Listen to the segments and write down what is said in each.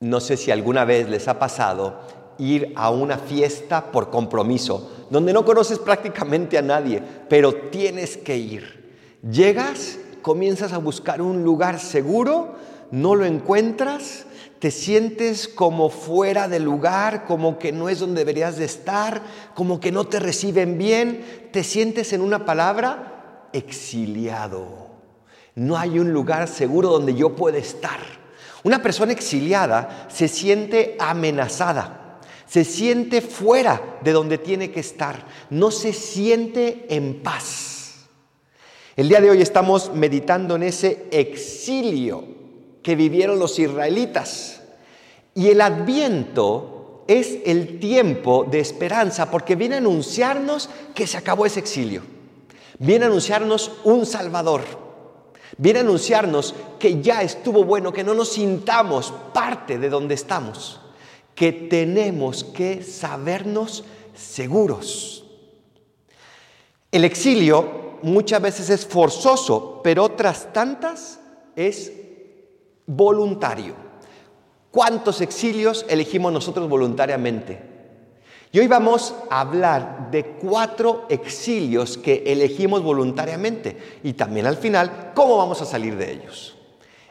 No sé si alguna vez les ha pasado ir a una fiesta por compromiso, donde no conoces prácticamente a nadie, pero tienes que ir. Llegas, comienzas a buscar un lugar seguro, no lo encuentras, te sientes como fuera de lugar, como que no es donde deberías de estar, como que no te reciben bien, te sientes en una palabra exiliado. No hay un lugar seguro donde yo pueda estar. Una persona exiliada se siente amenazada, se siente fuera de donde tiene que estar, no se siente en paz. El día de hoy estamos meditando en ese exilio que vivieron los israelitas. Y el adviento es el tiempo de esperanza porque viene a anunciarnos que se acabó ese exilio. Viene a anunciarnos un Salvador Viene a anunciarnos que ya estuvo bueno, que no nos sintamos parte de donde estamos, que tenemos que sabernos seguros. El exilio muchas veces es forzoso, pero otras tantas es voluntario. ¿Cuántos exilios elegimos nosotros voluntariamente? Y hoy vamos a hablar de cuatro exilios que elegimos voluntariamente y también al final cómo vamos a salir de ellos.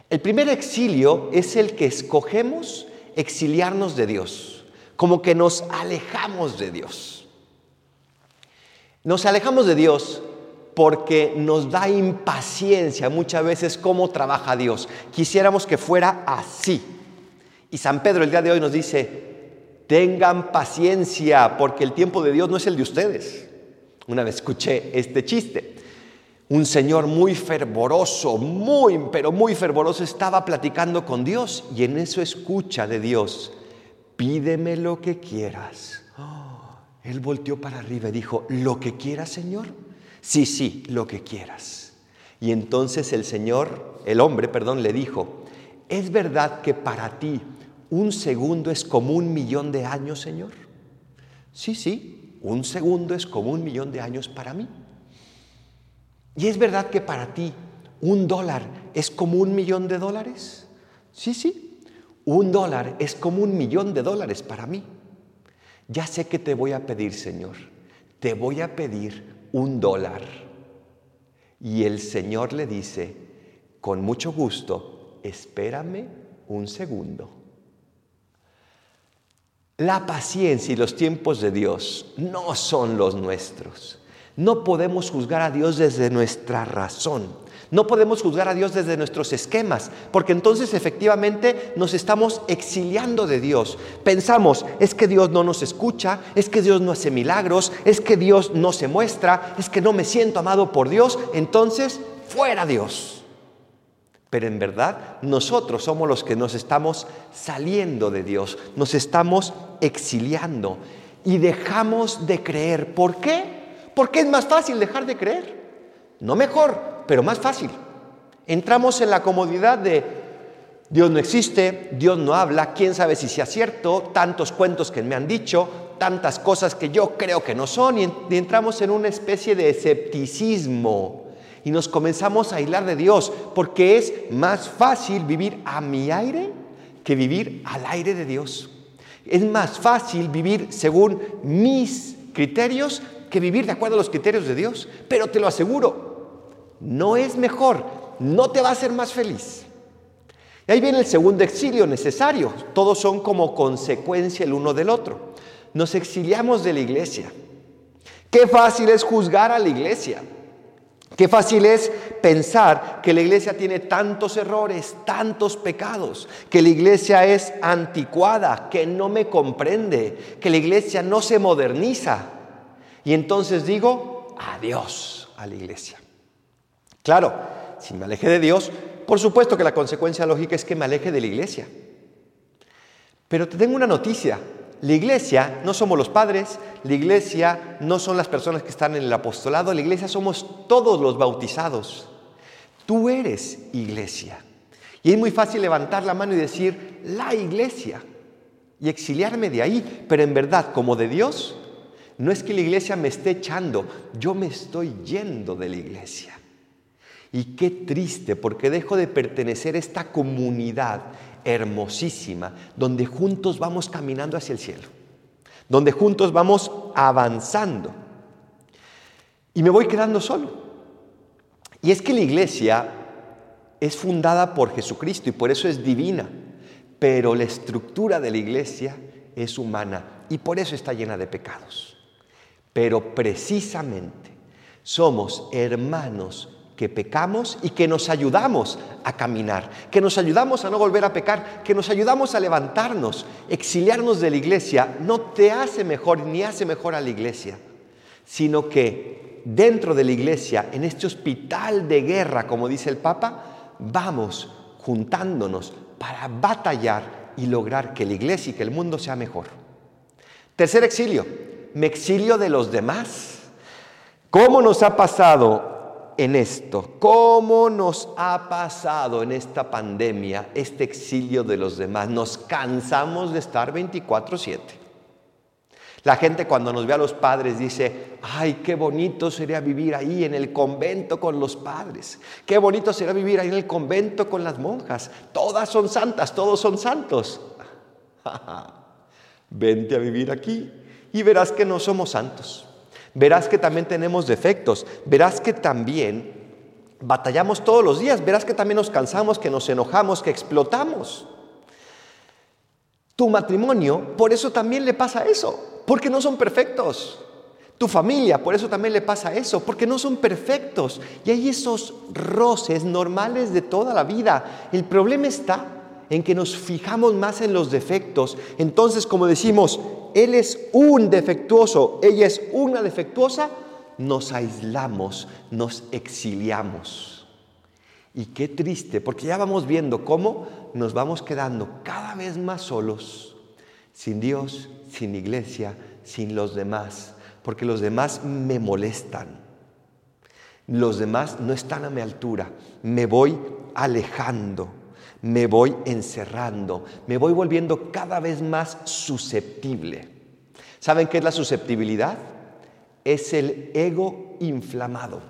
El primer exilio es el que escogemos exiliarnos de Dios, como que nos alejamos de Dios. Nos alejamos de Dios porque nos da impaciencia muchas veces cómo trabaja Dios. Quisiéramos que fuera así. Y San Pedro el día de hoy nos dice, Tengan paciencia porque el tiempo de Dios no es el de ustedes. Una vez escuché este chiste. Un señor muy fervoroso, muy, pero muy fervoroso, estaba platicando con Dios y en eso escucha de Dios, pídeme lo que quieras. Él volteó para arriba y dijo, ¿lo que quieras, Señor? Sí, sí, lo que quieras. Y entonces el Señor, el hombre, perdón, le dijo, ¿es verdad que para ti ¿Un segundo es como un millón de años, Señor? Sí, sí, un segundo es como un millón de años para mí. ¿Y es verdad que para ti un dólar es como un millón de dólares? Sí, sí, un dólar es como un millón de dólares para mí. Ya sé que te voy a pedir, Señor, te voy a pedir un dólar. Y el Señor le dice, con mucho gusto, espérame un segundo. La paciencia y los tiempos de Dios no son los nuestros. No podemos juzgar a Dios desde nuestra razón. No podemos juzgar a Dios desde nuestros esquemas, porque entonces efectivamente nos estamos exiliando de Dios. Pensamos, es que Dios no nos escucha, es que Dios no hace milagros, es que Dios no se muestra, es que no me siento amado por Dios, entonces fuera Dios. Pero en verdad nosotros somos los que nos estamos saliendo de Dios, nos estamos exiliando y dejamos de creer. ¿Por qué? Porque es más fácil dejar de creer. No mejor, pero más fácil. Entramos en la comodidad de Dios no existe, Dios no habla, quién sabe si sea cierto, tantos cuentos que me han dicho, tantas cosas que yo creo que no son, y entramos en una especie de escepticismo y nos comenzamos a aislar de Dios, porque es más fácil vivir a mi aire que vivir al aire de Dios. Es más fácil vivir según mis criterios que vivir de acuerdo a los criterios de Dios. Pero te lo aseguro, no es mejor, no te va a hacer más feliz. Y ahí viene el segundo exilio necesario. Todos son como consecuencia el uno del otro. Nos exiliamos de la iglesia. Qué fácil es juzgar a la iglesia. Qué fácil es pensar que la iglesia tiene tantos errores, tantos pecados, que la iglesia es anticuada, que no me comprende, que la iglesia no se moderniza. Y entonces digo, adiós a la iglesia. Claro, si me aleje de Dios, por supuesto que la consecuencia lógica es que me aleje de la iglesia. Pero te tengo una noticia, la iglesia no somos los padres, la iglesia no son las personas que están en el apostolado, la iglesia somos todos los bautizados. Tú eres iglesia. Y es muy fácil levantar la mano y decir, la iglesia, y exiliarme de ahí, pero en verdad, como de Dios, no es que la iglesia me esté echando, yo me estoy yendo de la iglesia. Y qué triste, porque dejo de pertenecer a esta comunidad, hermosísima, donde juntos vamos caminando hacia el cielo, donde juntos vamos avanzando. Y me voy quedando solo. Y es que la iglesia es fundada por Jesucristo y por eso es divina, pero la estructura de la iglesia es humana y por eso está llena de pecados. Pero precisamente somos hermanos que pecamos y que nos ayudamos a caminar, que nos ayudamos a no volver a pecar, que nos ayudamos a levantarnos. Exiliarnos de la iglesia no te hace mejor ni hace mejor a la iglesia, sino que dentro de la iglesia, en este hospital de guerra, como dice el Papa, vamos juntándonos para batallar y lograr que la iglesia y que el mundo sea mejor. Tercer exilio, me exilio de los demás. ¿Cómo nos ha pasado en esto? ¿Cómo nos ha pasado en esta pandemia este exilio de los demás? Nos cansamos de estar 24/7. La gente cuando nos ve a los padres dice, ay, qué bonito sería vivir ahí en el convento con los padres. Qué bonito sería vivir ahí en el convento con las monjas. Todas son santas, todos son santos. Vente a vivir aquí y verás que no somos santos verás que también tenemos defectos, verás que también batallamos todos los días, verás que también nos cansamos, que nos enojamos, que explotamos. Tu matrimonio, por eso también le pasa eso, porque no son perfectos. Tu familia, por eso también le pasa eso, porque no son perfectos. Y hay esos roces normales de toda la vida. El problema está en que nos fijamos más en los defectos. Entonces, como decimos, él es un defectuoso, ella es una defectuosa, nos aislamos, nos exiliamos. Y qué triste, porque ya vamos viendo cómo nos vamos quedando cada vez más solos, sin Dios, sin iglesia, sin los demás, porque los demás me molestan. Los demás no están a mi altura, me voy alejando me voy encerrando, me voy volviendo cada vez más susceptible. ¿Saben qué es la susceptibilidad? Es el ego inflamado.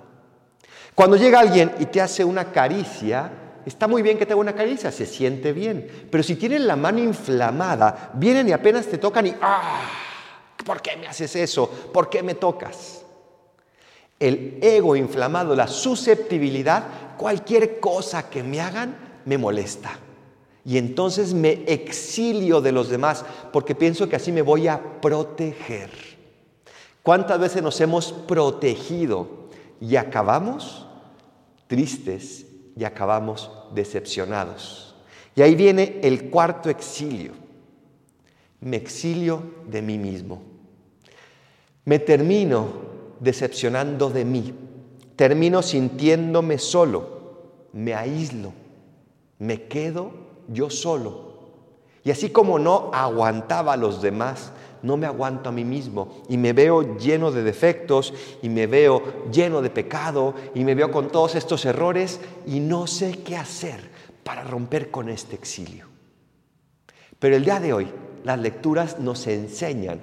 Cuando llega alguien y te hace una caricia, está muy bien que te haga una caricia, se siente bien. Pero si tienen la mano inflamada, vienen y apenas te tocan y ¡ah! ¿Por qué me haces eso? ¿Por qué me tocas? El ego inflamado, la susceptibilidad, cualquier cosa que me hagan, me molesta. Y entonces me exilio de los demás porque pienso que así me voy a proteger. ¿Cuántas veces nos hemos protegido y acabamos tristes y acabamos decepcionados? Y ahí viene el cuarto exilio. Me exilio de mí mismo. Me termino decepcionando de mí. Termino sintiéndome solo. Me aíslo me quedo yo solo. Y así como no aguantaba a los demás, no me aguanto a mí mismo y me veo lleno de defectos y me veo lleno de pecado y me veo con todos estos errores y no sé qué hacer para romper con este exilio. Pero el día de hoy las lecturas nos enseñan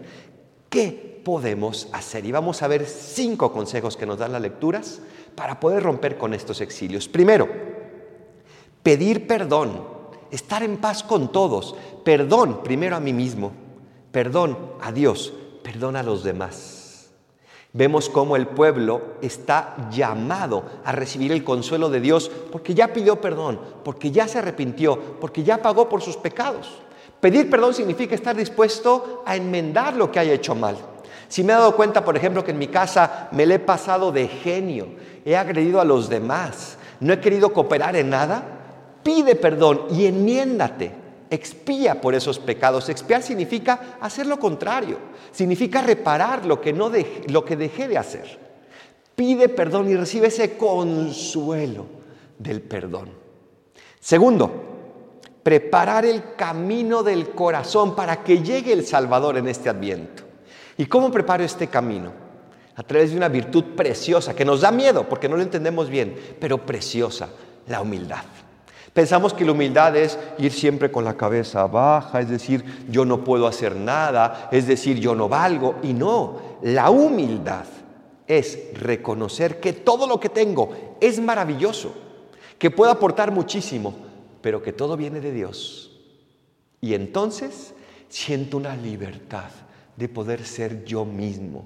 qué podemos hacer y vamos a ver cinco consejos que nos dan las lecturas para poder romper con estos exilios. Primero, pedir perdón, estar en paz con todos, perdón primero a mí mismo, perdón a Dios, perdón a los demás. Vemos cómo el pueblo está llamado a recibir el consuelo de Dios porque ya pidió perdón, porque ya se arrepintió, porque ya pagó por sus pecados. Pedir perdón significa estar dispuesto a enmendar lo que haya hecho mal. Si me he dado cuenta, por ejemplo, que en mi casa me le he pasado de genio, he agredido a los demás, no he querido cooperar en nada, pide perdón y enmiéndate. Expía por esos pecados. Expiar significa hacer lo contrario. Significa reparar lo que, no lo que dejé de hacer. Pide perdón y recibe ese consuelo del perdón. Segundo, preparar el camino del corazón para que llegue el Salvador en este adviento. ¿Y cómo preparo este camino? A través de una virtud preciosa que nos da miedo porque no lo entendemos bien, pero preciosa, la humildad. Pensamos que la humildad es ir siempre con la cabeza baja, es decir, yo no puedo hacer nada, es decir, yo no valgo. Y no, la humildad es reconocer que todo lo que tengo es maravilloso, que puedo aportar muchísimo, pero que todo viene de Dios Y entonces siento una libertad de poder ser yo mismo.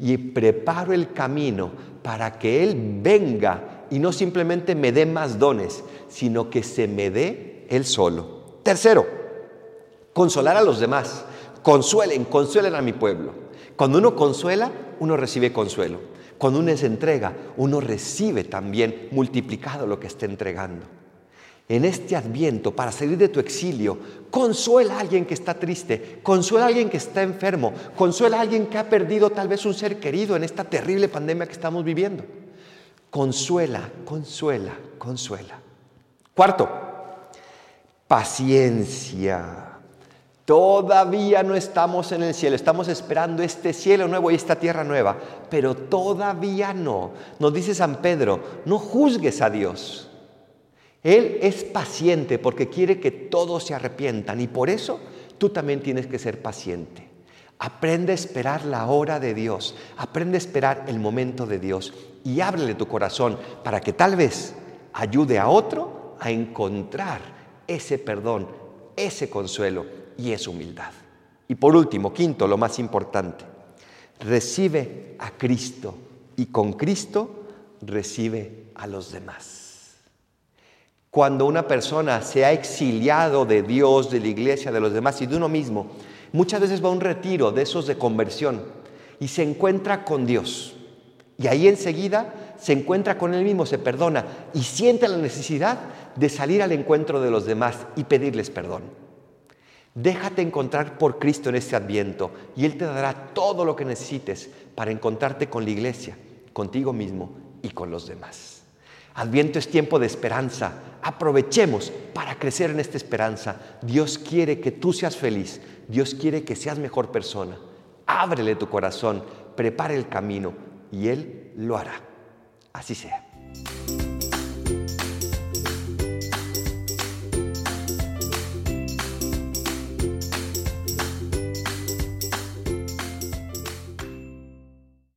Y preparo el camino para que Él venga y no simplemente me dé más dones, sino que se me dé Él solo. Tercero, consolar a los demás. Consuelen, consuelen a mi pueblo. Cuando uno consuela, uno recibe consuelo. Cuando uno se entrega, uno recibe también multiplicado lo que está entregando. En este adviento, para salir de tu exilio, consuela a alguien que está triste, consuela a alguien que está enfermo, consuela a alguien que ha perdido tal vez un ser querido en esta terrible pandemia que estamos viviendo. Consuela, consuela, consuela. Cuarto, paciencia. Todavía no estamos en el cielo, estamos esperando este cielo nuevo y esta tierra nueva, pero todavía no. Nos dice San Pedro, no juzgues a Dios. Él es paciente porque quiere que todos se arrepientan y por eso tú también tienes que ser paciente. Aprende a esperar la hora de Dios, aprende a esperar el momento de Dios y ábrele tu corazón para que tal vez ayude a otro a encontrar ese perdón, ese consuelo y es humildad. Y por último, quinto, lo más importante, recibe a Cristo y con Cristo recibe a los demás. Cuando una persona se ha exiliado de Dios, de la iglesia, de los demás y de uno mismo, muchas veces va a un retiro de esos de conversión y se encuentra con Dios. Y ahí enseguida se encuentra con él mismo, se perdona y siente la necesidad de salir al encuentro de los demás y pedirles perdón. Déjate encontrar por Cristo en este adviento y Él te dará todo lo que necesites para encontrarte con la iglesia, contigo mismo y con los demás. Adviento es tiempo de esperanza. Aprovechemos para crecer en esta esperanza. Dios quiere que tú seas feliz. Dios quiere que seas mejor persona. Ábrele tu corazón, prepare el camino y Él lo hará. Así sea.